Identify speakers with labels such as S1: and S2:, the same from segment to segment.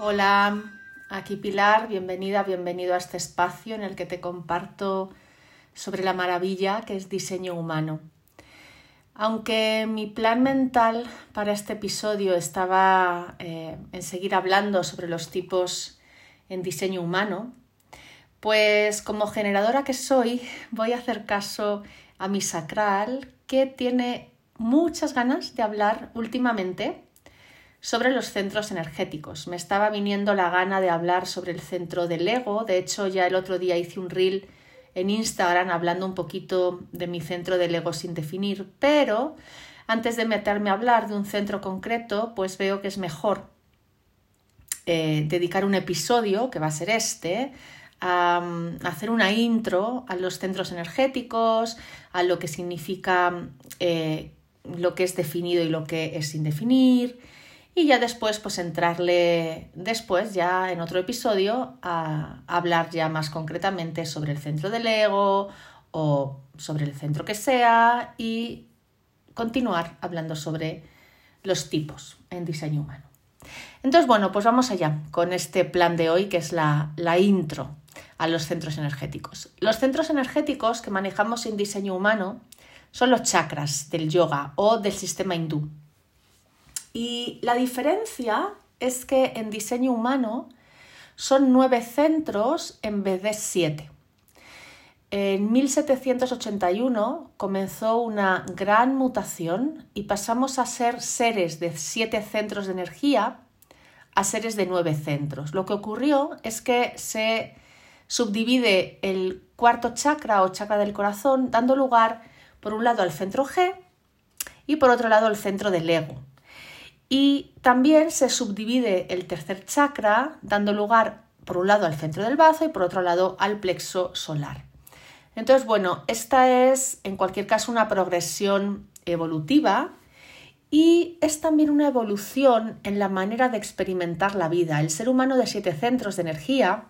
S1: Hola, aquí Pilar, bienvenida, bienvenido a este espacio en el que te comparto sobre la maravilla que es diseño humano. Aunque mi plan mental para este episodio estaba eh, en seguir hablando sobre los tipos en diseño humano, pues como generadora que soy voy a hacer caso a mi sacral que tiene muchas ganas de hablar últimamente sobre los centros energéticos. Me estaba viniendo la gana de hablar sobre el centro del ego. De hecho, ya el otro día hice un reel en Instagram hablando un poquito de mi centro del ego sin definir, pero antes de meterme a hablar de un centro concreto, pues veo que es mejor eh, dedicar un episodio, que va a ser este, a, hacer una intro a los centros energéticos, a lo que significa eh, lo que es definido y lo que es sin definir, y ya después pues entrarle después ya en otro episodio a, hablar ya más concretamente sobre el centro del ego o sobre el centro que sea y continuar hablando sobre los tipos en diseño humano. Entonces, bueno, pues vamos allá con este plan de hoy que es la, la intro a los centros energéticos. Los centros energéticos que manejamos en diseño humano son los chakras del yoga o del sistema hindú. Y la diferencia es que en diseño humano son nueve centros en vez de siete. En 1781 comenzó una gran mutación y pasamos a ser seres de siete centros de energía a seres de nueve centros. Lo que ocurrió es que se subdivide el cuarto chakra o chakra del corazón, dando lugar por un lado al centro G y por otro lado al centro del ego. Y también se subdivide el tercer chakra, dando lugar por un lado al centro del bazo y por otro lado al plexo solar. Entonces, bueno, esta es en cualquier caso una progresión evolutiva y es también una evolución en la manera de experimentar la vida. El ser humano de siete centros de energía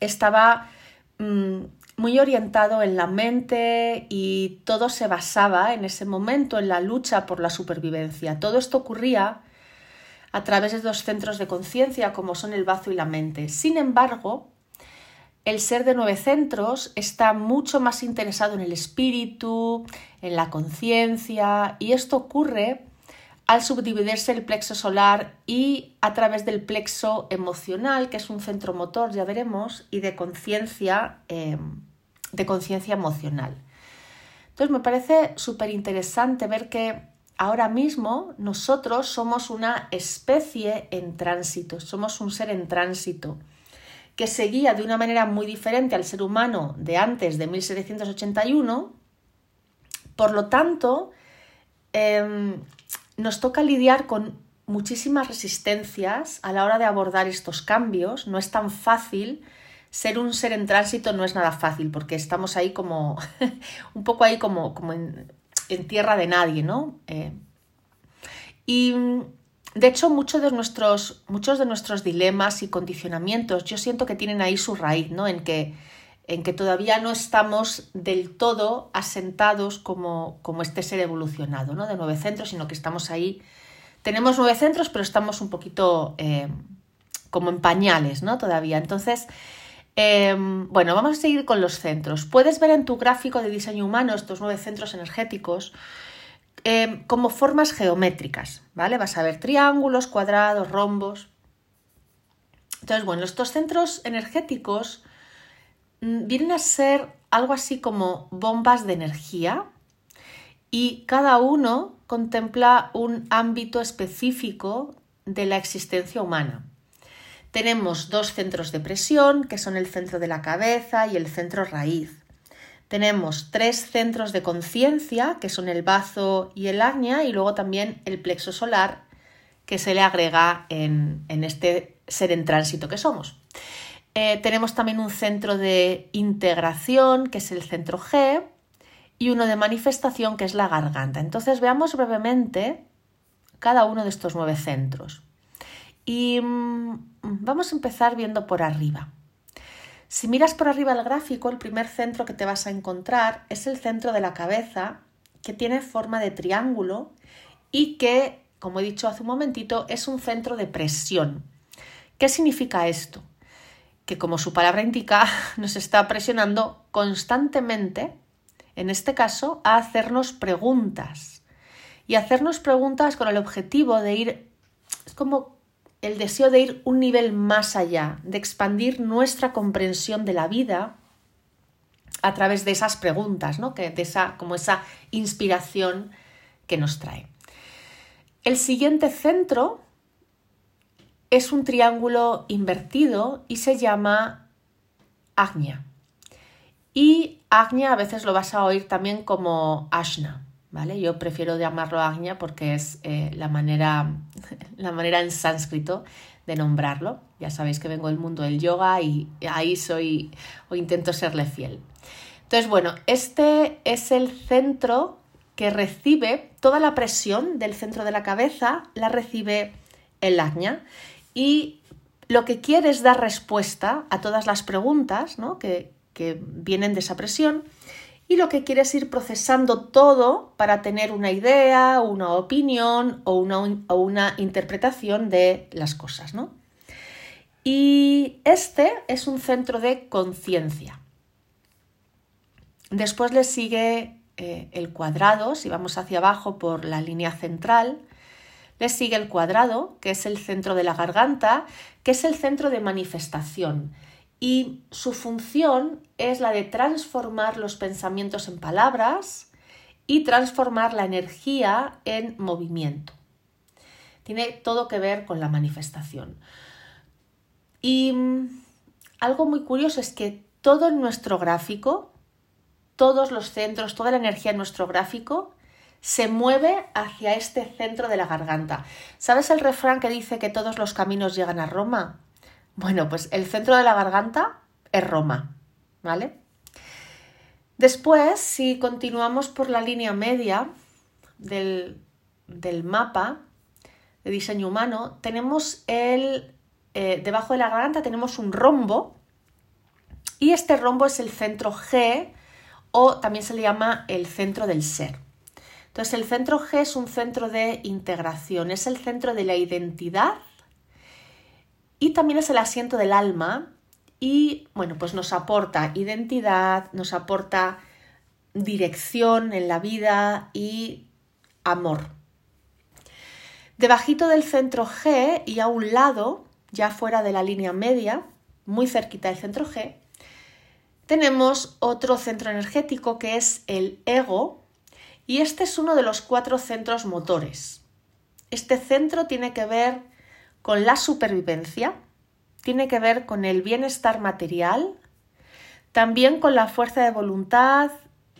S1: estaba mm, muy orientado en la mente y todo se basaba en ese momento en la lucha por la supervivencia. Todo esto ocurría a través de dos centros de conciencia como son el bazo y la mente. Sin embargo, el ser de nueve centros está mucho más interesado en el espíritu, en la conciencia, y esto ocurre al subdividirse el plexo solar y a través del plexo emocional, que es un centro motor, ya veremos, y de conciencia eh, de conciencia emocional. Entonces me parece súper interesante ver que ahora mismo nosotros somos una especie en tránsito, somos un ser en tránsito que seguía de una manera muy diferente al ser humano de antes de 1781. Por lo tanto, em, nos toca lidiar con muchísimas resistencias a la hora de abordar estos cambios. No es tan fácil. Ser un ser en tránsito no es nada fácil porque estamos ahí como, un poco ahí como, como en, tierra de nadie, ¿no? Eh, y de hecho, muchos de, nuestros, muchos de nuestros dilemas y condicionamientos yo siento que tienen ahí su raíz, ¿no? En que, en que todavía no estamos del todo asentados como, como este ser evolucionado, ¿no? De nueve centros, sino que estamos ahí tenemos nueve centros, pero estamos un poquito eh, como en pañales, ¿no? Todavía. Entonces, em, bueno, vamos a seguir con los centros. Puedes ver en tu gráfico de diseño humano estos nueve centros energéticos em, como formas geométricas, ¿vale? Vas a ver triángulos, cuadrados, rombos. Entonces, bueno, estos centros energéticos vienen a ser algo así como bombas de energía y cada uno contempla un ámbito específico de la existencia humana. Tenemos dos centros de presión, que son el centro de la cabeza y el centro raíz. Tenemos tres centros de conciencia, que son el bazo y el ágna, y luego también el plexo solar, que se le agrega en, este ser en tránsito que somos. Eh, tenemos también un centro de integración, que es el centro G, y uno de manifestación que es la garganta. Entonces veamos brevemente cada uno de estos nueve centros. Y mm, vamos a empezar viendo por arriba. Si miras por arriba el gráfico, el primer centro que te vas a encontrar es el centro de la cabeza, que tiene forma de triángulo y que, como he dicho hace un momentito, es un centro de presión. ¿Qué significa esto? Que como su palabra indica, nos está presionando constantemente, en este caso, a hacernos preguntas. Y hacernos preguntas con el objetivo de ir, es como el deseo de ir un nivel más allá, de expandir nuestra comprensión de la vida a través de esas preguntas, ¿no? que, de esa, como esa inspiración que nos trae. El siguiente centro es un triángulo invertido y se llama Agnya. Y Agnya a veces lo vas a oír también como Ashna, ¿vale? Yo prefiero llamarlo Agnya porque es eh, la, manera, la manera en sánscrito de nombrarlo. Ya sabéis que vengo del mundo del yoga y ahí soy o intento serle fiel. Entonces, bueno, este es el centro que recibe toda la presión del centro de la cabeza, la recibe el Agnya y lo que quiere es dar respuesta a todas las preguntas que, vienen de esa presión y lo que quiere es ir procesando todo para tener una idea, una opinión o una, o una interpretación de las cosas. ¿no? Y este es un centro de conciencia. Después le sigue eh, el cuadrado, si vamos hacia abajo por la línea central, sigue el cuadrado, que es el centro de la garganta, que es el centro de manifestación. Y su función es la de transformar los pensamientos en palabras y transformar la energía en movimiento. Tiene todo que ver con la manifestación. Y mm, algo muy curioso es que todo en nuestro gráfico, todos los centros, toda la energía en nuestro gráfico se mueve hacia este centro de la garganta. ¿Sabes el refrán que dice que todos los caminos llegan a Roma? Bueno, pues el centro de la garganta es Roma, ¿vale? Después, si continuamos por la línea media del, mapa de diseño humano, tenemos el, eh, debajo de la garganta tenemos un rombo y este rombo es el centro G o también se le llama el centro del ser. Entonces, el centro G es un centro de integración, es el centro de la identidad y también es el asiento del alma y, bueno, pues nos aporta identidad, nos aporta dirección en la vida y amor. Debajito del centro G y a un lado, ya fuera de la línea media, muy cerquita del centro G, tenemos otro centro energético que es el ego, y este es uno de los cuatro centros motores. Este centro tiene que ver con la supervivencia, tiene que ver con el bienestar material, también con la fuerza de voluntad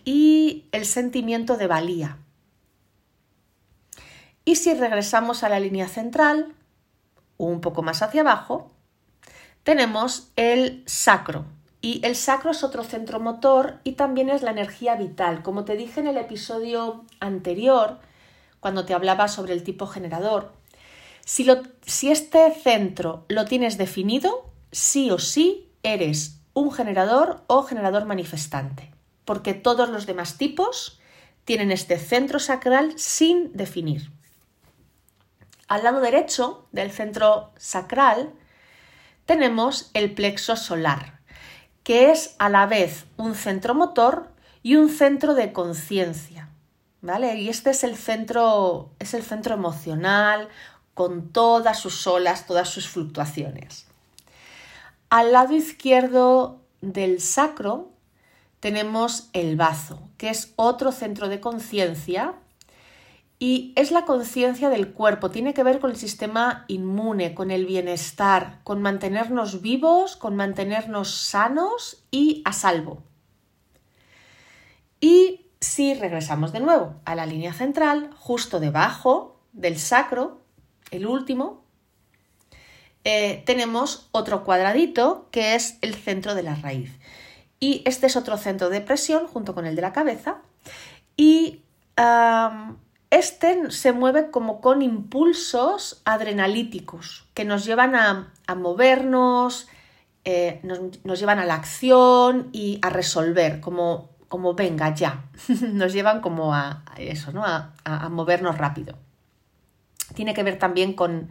S1: y el sentimiento de valía. Y si regresamos a la línea central, un poco más hacia abajo, tenemos el sacro, y el sacro es otro centro motor y también es la energía vital. Como te dije en el episodio anterior, cuando te hablaba sobre el tipo generador, si, si este centro lo tienes definido, sí o sí eres un generador o generador manifestante, porque todos los demás tipos tienen este centro sacral sin definir. Al lado derecho del centro sacral tenemos el plexo solar que es a la vez un centro motor y un centro de conciencia. ¿Vale? Y este es el centro, es el centro emocional, con todas sus olas, todas sus fluctuaciones. Al lado izquierdo del sacro tenemos el bazo, que es otro centro de conciencia y es la conciencia del cuerpo, tiene que ver con el sistema inmune, con el bienestar, con mantenernos vivos, con mantenernos sanos y a salvo. Y si regresamos de nuevo a la línea central, justo debajo del sacro, el último, eh, tenemos otro cuadradito que es el centro de la raíz. Y este es otro centro de presión junto con el de la cabeza. Y este se mueve como con impulsos adrenalíticos que nos llevan a, movernos, eh, nos, llevan a la acción y a resolver, como, como venga ya. nos llevan como a, eso, ¿no? A, movernos rápido. Tiene que ver también con,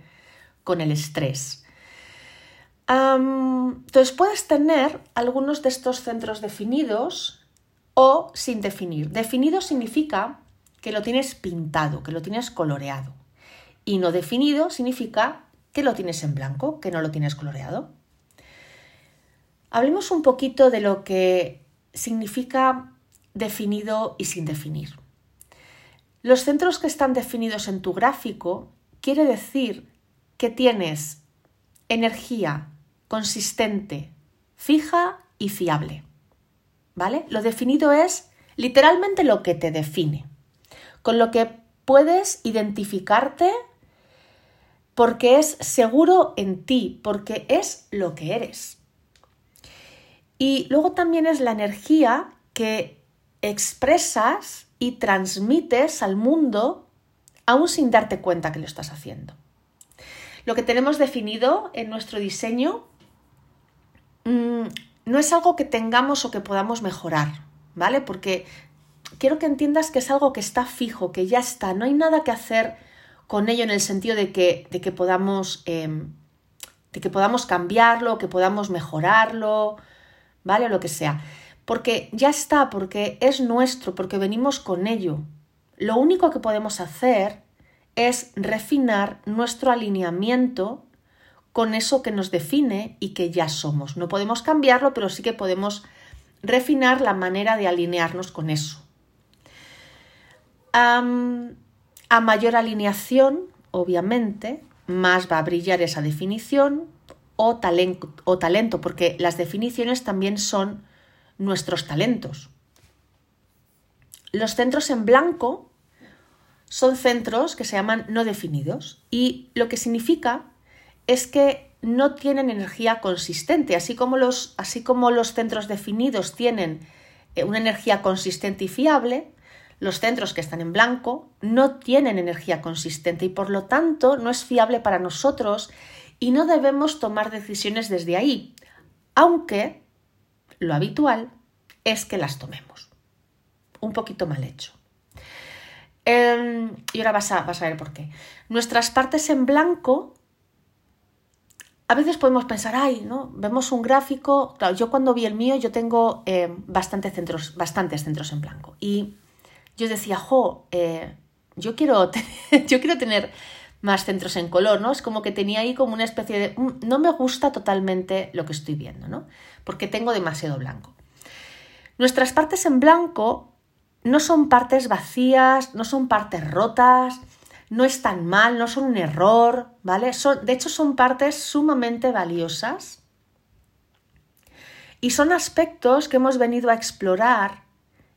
S1: con el estrés. entonces puedes tener algunos de estos centros definidos o sin definir. Definido significa que lo tienes pintado, que lo tienes coloreado. Y no definido significa que lo tienes en blanco, que no lo tienes coloreado. Hablemos un poquito de lo que significa definido y sin definir. Los centros que están definidos en tu gráfico quiere decir que tienes energía consistente, fija y fiable. ¿Vale? Lo definido es literalmente lo que te define, con lo que puedes identificarte porque es seguro en ti, porque es lo que eres. Y luego también es la energía que expresas y transmites al mundo aún sin darte cuenta que lo estás haciendo. Lo que tenemos definido en nuestro diseño mm, no es algo que tengamos o que podamos mejorar, ¿vale? Porque quiero que entiendas que es algo que está fijo, que ya está, no hay nada que hacer con ello en el sentido de que, de que podamos, em, de que podamos cambiarlo, que podamos mejorarlo, ¿vale? O lo que sea. Porque ya está, porque es nuestro, porque venimos con ello. Lo único que podemos hacer es refinar nuestro alineamiento con eso que nos define y que ya somos. No podemos cambiarlo, pero sí que podemos refinar la manera de alinearnos con eso. A mayor alineación, obviamente, más va a brillar esa definición o talento, o talento, porque las definiciones también son nuestros talentos. Los centros en blanco son centros que se llaman no definidos y lo que significa es que no tienen energía consistente, así como los, así como los centros definidos tienen eh, una energía consistente y fiable, los centros que están en blanco no tienen energía consistente y por lo tanto no es fiable para nosotros y no debemos tomar decisiones desde ahí, aunque lo habitual es que las tomemos. Un poquito mal hecho. Em, y ahora vas a, vas a ver por qué. Nuestras partes en blanco a veces podemos pensar, ay, ¿no? Vemos un gráfico. Claro, yo cuando vi el mío, yo tengo eh, bastantes, centros, bastantes centros en blanco. Y yo decía, jo, eh, yo, quiero yo quiero tener más centros en color, ¿no? Es como que tenía ahí como una especie de. Mm, no me gusta totalmente lo que estoy viendo, ¿no? Porque tengo demasiado blanco. Nuestras partes en blanco no son partes vacías, no son partes rotas, no están mal, no son un error, ¿vale? Son, de hecho, son partes sumamente valiosas y son aspectos que hemos venido a explorar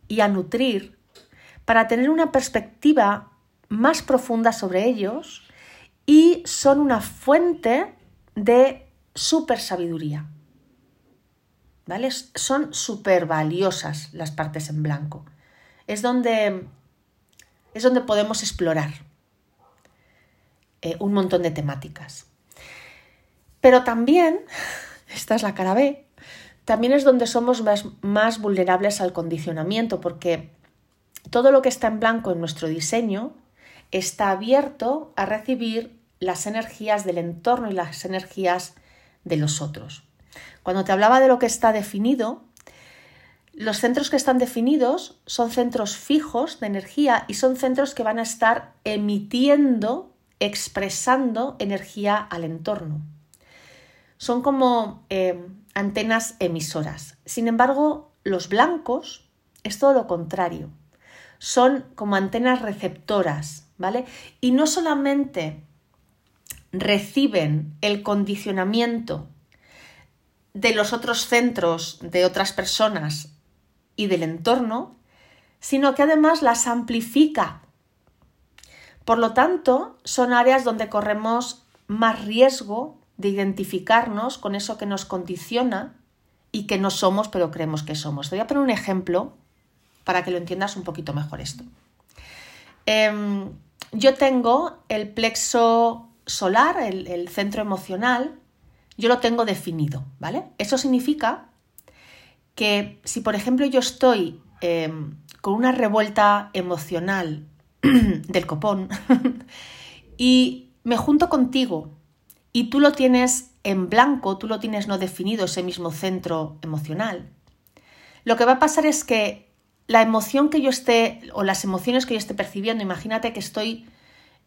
S1: y a nutrir para tener una perspectiva más profunda sobre ellos y son una fuente de super sabiduría. ¿Vale? Son súper valiosas las partes en blanco. Es donde, es donde podemos explorar. Eh, un montón de temáticas. Pero también, esta es la cara B, también es donde somos más, más vulnerables al condicionamiento, porque todo lo que está en blanco en nuestro diseño está abierto a recibir las energías del entorno y las energías de los otros. Cuando te hablaba de lo que está definido, los centros que están definidos son centros fijos de energía y son centros que van a estar emitiendo expresando energía al entorno. Son como eh, antenas emisoras. Sin embargo, los blancos es todo lo contrario. Son como antenas receptoras, ¿vale? Y no solamente reciben el condicionamiento de los otros centros, de otras personas y del entorno, sino que además las amplifica por lo tanto, son áreas donde corremos más riesgo de identificarnos con eso que nos condiciona y que no somos, pero creemos que somos. Te voy a poner un ejemplo para que lo entiendas un poquito mejor esto. Em, yo tengo el plexo solar, el, centro emocional, yo lo tengo definido, ¿vale? Eso significa que si, por ejemplo, yo estoy em, con una revuelta emocional del copón y me junto contigo y tú lo tienes en blanco, tú lo tienes no definido, ese mismo centro emocional, lo que va a pasar es que la emoción que yo esté, o las emociones que yo esté percibiendo, imagínate que estoy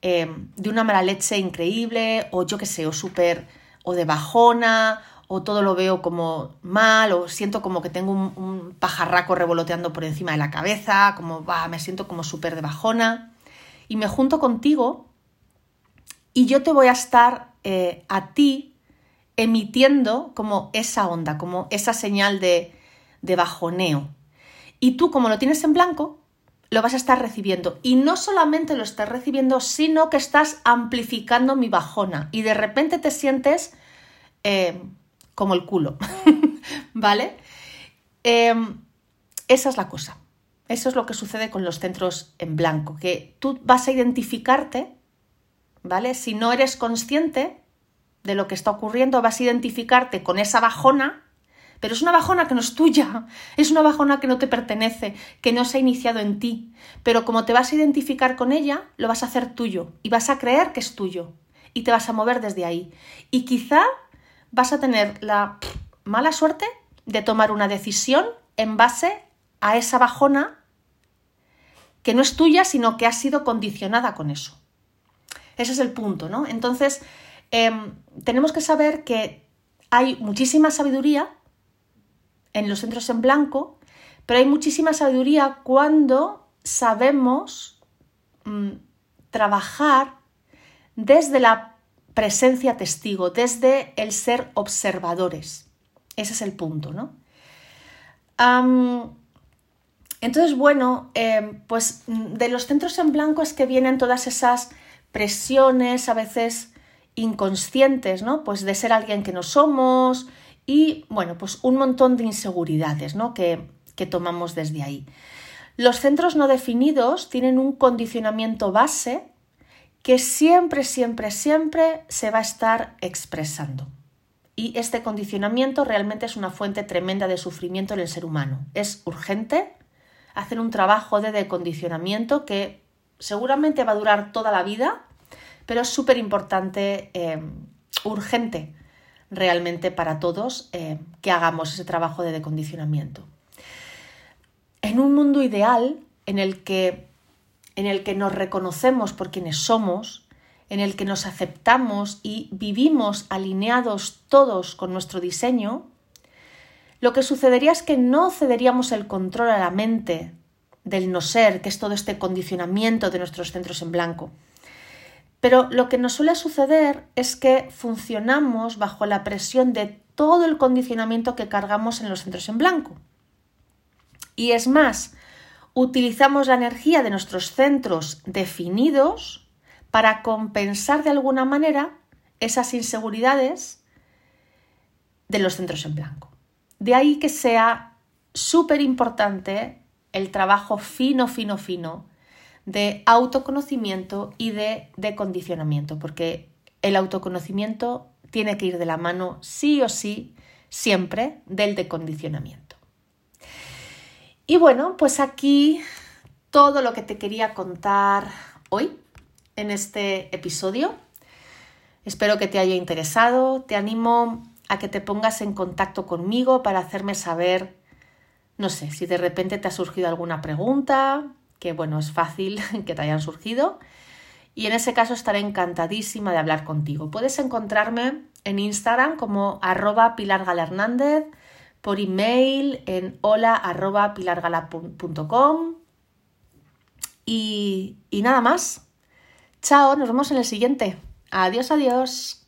S1: eh, de una mala leche increíble, o yo qué sé, o súper, o de bajona, o todo lo veo como mal, o siento como que tengo un, pajarraco revoloteando por encima de la cabeza, como va, me siento como súper de bajona, y me junto contigo y yo te voy a estar eh, a ti emitiendo como esa onda, como esa señal de, de bajoneo. Y tú, como lo tienes en blanco, lo vas a estar recibiendo. Y no solamente lo estás recibiendo, sino que estás amplificando mi bajona. Y de repente te sientes eh, como el culo, ¿vale? Em, esa es la cosa. Eso es lo que sucede con los centros en blanco, que tú vas a identificarte, ¿vale? Si no eres consciente de lo que está ocurriendo, vas a identificarte con esa bajona, pero es una bajona que no es tuya, es una bajona que no te pertenece, que no se ha iniciado en ti, pero como te vas a identificar con ella, lo vas a hacer tuyo y vas a creer que es tuyo y te vas a mover desde ahí. Y quizá vas a tener la mala suerte de tomar una decisión en base a esa bajona que no es tuya, sino que ha sido condicionada con eso. Ese es el punto, ¿no? Entonces, em, tenemos que saber que hay muchísima sabiduría en los centros en blanco, pero hay muchísima sabiduría cuando sabemos mm, trabajar desde la presencia testigo, desde el ser observadores. Ese es el punto, ¿no? entonces, bueno, em, pues de los centros en blanco es que vienen todas esas presiones, a veces inconscientes, ¿no? Pues de ser alguien que no somos y, bueno, pues un montón de inseguridades, ¿no? Que, que tomamos desde ahí. Los centros no definidos tienen un condicionamiento base que siempre, siempre, siempre se va a estar expresando. Y este condicionamiento realmente es una fuente tremenda de sufrimiento en el ser humano. Es urgente hacer un trabajo de decondicionamiento que seguramente va a durar toda la vida, pero es súper importante, eh, urgente realmente para todos eh, que hagamos ese trabajo de decondicionamiento. En un mundo ideal en el que en el que nos reconocemos por quienes somos, en el que nos aceptamos y vivimos alineados todos con nuestro diseño, lo que sucedería es que no cederíamos el control a la mente del no ser, que es todo este condicionamiento de nuestros centros en blanco. Pero lo que nos suele suceder es que funcionamos bajo la presión de todo el condicionamiento que cargamos en los centros en blanco. Y es más, utilizamos la energía de nuestros centros definidos para compensar de alguna manera esas inseguridades de los centros en blanco. De ahí que sea súper importante el trabajo fino, fino, fino de autoconocimiento y de, de condicionamiento, porque el autoconocimiento tiene que ir de la mano sí o sí, siempre, del decondicionamiento. Y bueno, pues aquí todo lo que te quería contar hoy en este episodio. Espero que te haya interesado. Te animo a que te pongas en contacto conmigo para hacerme saber, no sé, si de repente te ha surgido alguna pregunta, que bueno, es fácil que te hayan surgido. Y en ese caso estaré encantadísima de hablar contigo. Puedes encontrarme en Instagram como arroba Pilar Hernández por email en hola.pilargala.com. Y, y nada más. Chao, nos vemos en el siguiente. Adiós, adiós.